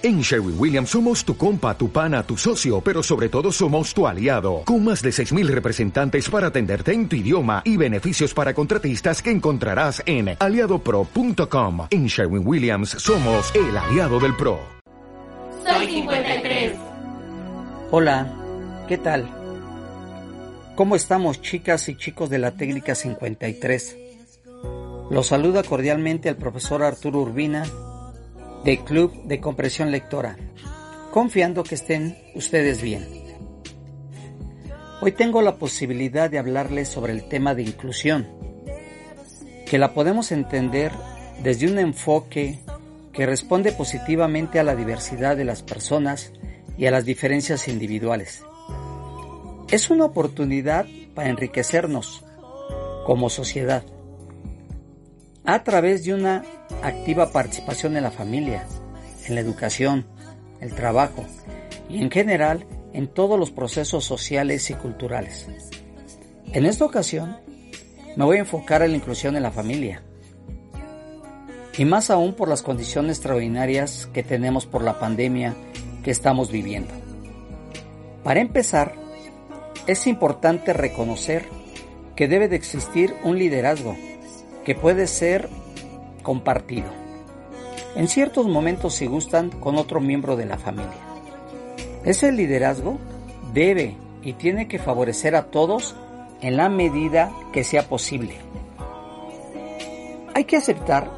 En Sherwin Williams somos tu compa, tu pana, tu socio, pero sobre todo somos tu aliado, con más de 6.000 representantes para atenderte en tu idioma y beneficios para contratistas que encontrarás en aliadopro.com. En Sherwin Williams somos el aliado del PRO. Soy 53. Hola, ¿qué tal? ¿Cómo estamos chicas y chicos de la técnica 53? Los saluda cordialmente el profesor Arturo Urbina de Club de Compresión Lectora, confiando que estén ustedes bien. Hoy tengo la posibilidad de hablarles sobre el tema de inclusión, que la podemos entender desde un enfoque que responde positivamente a la diversidad de las personas y a las diferencias individuales. Es una oportunidad para enriquecernos como sociedad a través de una activa participación en la familia, en la educación, el trabajo y en general en todos los procesos sociales y culturales. En esta ocasión me voy a enfocar en la inclusión en la familia y más aún por las condiciones extraordinarias que tenemos por la pandemia que estamos viviendo. Para empezar, es importante reconocer que debe de existir un liderazgo que puede ser compartido. En ciertos momentos si gustan con otro miembro de la familia. Ese liderazgo debe y tiene que favorecer a todos en la medida que sea posible. Hay que aceptar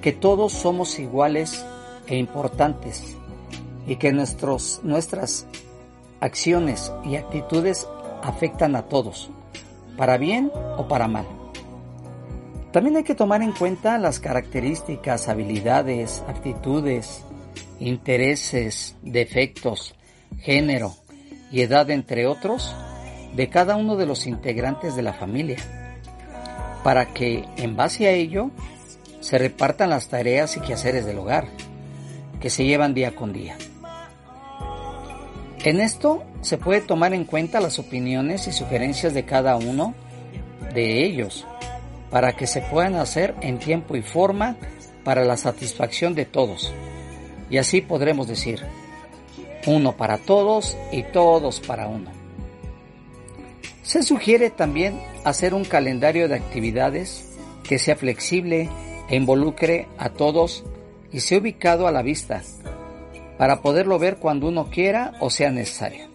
que todos somos iguales e importantes y que nuestros, nuestras acciones y actitudes afectan a todos, para bien o para mal. También hay que tomar en cuenta las características, habilidades, actitudes, intereses, defectos, género y edad, entre otros, de cada uno de los integrantes de la familia, para que, en base a ello, se repartan las tareas y quehaceres del hogar, que se llevan día con día. En esto se puede tomar en cuenta las opiniones y sugerencias de cada uno de ellos, para que se puedan hacer en tiempo y forma para la satisfacción de todos. Y así podremos decir, uno para todos y todos para uno. Se sugiere también hacer un calendario de actividades que sea flexible e involucre a todos y sea ubicado a la vista, para poderlo ver cuando uno quiera o sea necesario.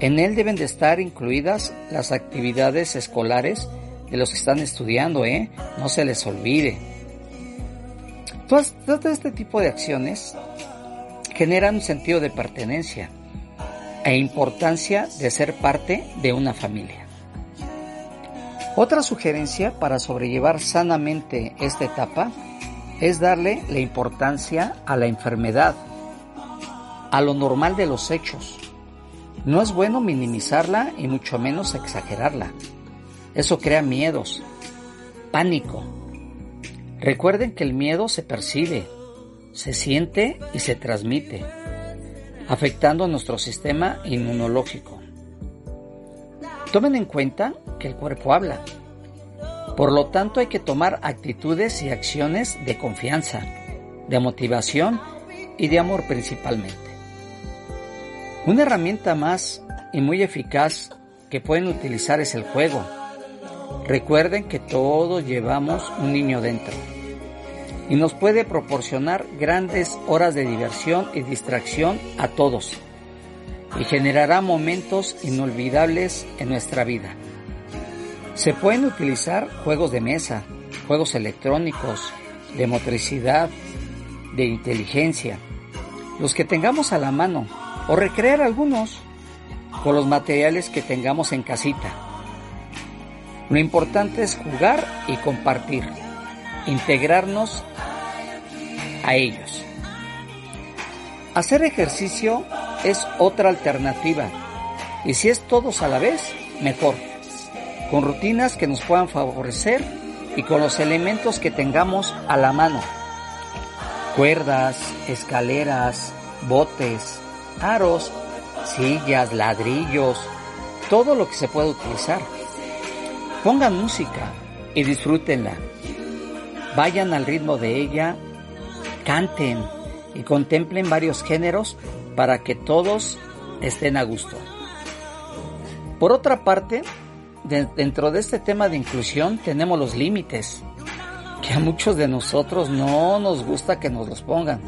En él deben de estar incluidas las actividades escolares de los que están estudiando, ¿eh? No se les olvide. Todo este tipo de acciones generan un sentido de pertenencia e importancia de ser parte de una familia. Otra sugerencia para sobrellevar sanamente esta etapa es darle la importancia a la enfermedad, a lo normal de los hechos. No es bueno minimizarla y mucho menos exagerarla. Eso crea miedos, pánico. Recuerden que el miedo se percibe, se siente y se transmite, afectando nuestro sistema inmunológico. Tomen en cuenta que el cuerpo habla. Por lo tanto hay que tomar actitudes y acciones de confianza, de motivación y de amor principalmente. Una herramienta más y muy eficaz que pueden utilizar es el juego Recuerden que todos llevamos un niño dentro y nos puede proporcionar grandes horas de diversión y distracción a todos y generará momentos inolvidables en nuestra vida. Se pueden utilizar juegos de mesa, juegos electrónicos, de motricidad, de inteligencia, los que tengamos a la mano, o recrear algunos con los materiales que tengamos en casita. Lo importante es jugar y compartir, integrarnos a ellos. Hacer ejercicio es otra alternativa y si es todos a la vez, mejor, con rutinas que nos puedan favorecer y con los elementos que tengamos a la mano. Cuerdas, escaleras, botes, aros, sillas, ladrillos, todo lo que se puede utilizar. Pongan música y disfrútenla. Vayan al ritmo de ella, canten, y contemplen varios géneros para que todos estén a gusto. Por otra parte, dentro de este tema de inclusión tenemos los límites, que a muchos de nosotros no nos gusta que nos los pongan,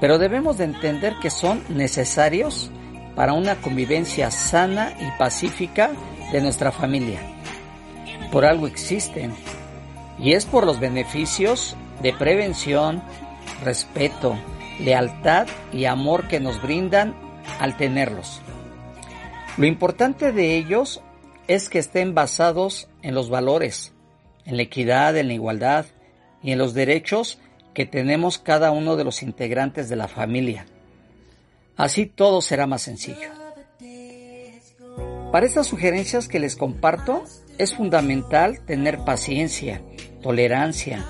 pero debemos de entender que son necesarios para una convivencia sana y pacífica de nuestra familia. Por algo existen, y es por los beneficios de prevención, respeto, lealtad y amor que nos brindan al tenerlos. Lo importante de ellos es que estén basados en los valores, en la equidad, en la igualdad y en los derechos que tenemos cada uno de los integrantes de la familia. Así todo será más sencillo. Para estas sugerencias que les comparto, es fundamental tener paciencia, tolerancia,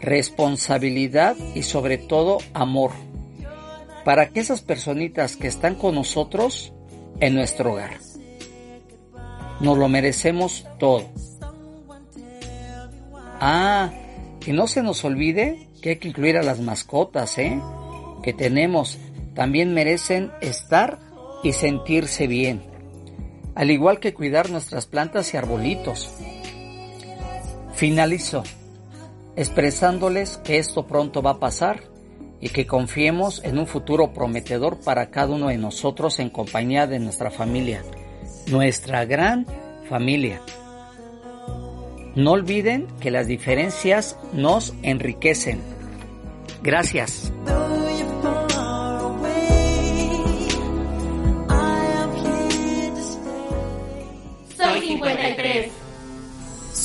responsabilidad y sobre todo amor, para que esas personitas que están con nosotros en nuestro hogar. Nos lo merecemos todo. Ah, y no se nos olvide que hay que incluir a las mascotas, ¿eh? Que tenemos. También merecen estar y sentirse bien. Al igual que cuidar nuestras plantas y arbolitos. Finalizo expresándoles que esto pronto va a pasar y que confiemos en un futuro prometedor para cada uno de nosotros en compañía de nuestra familia, nuestra gran familia. No olviden que las diferencias nos enriquecen. Gracias.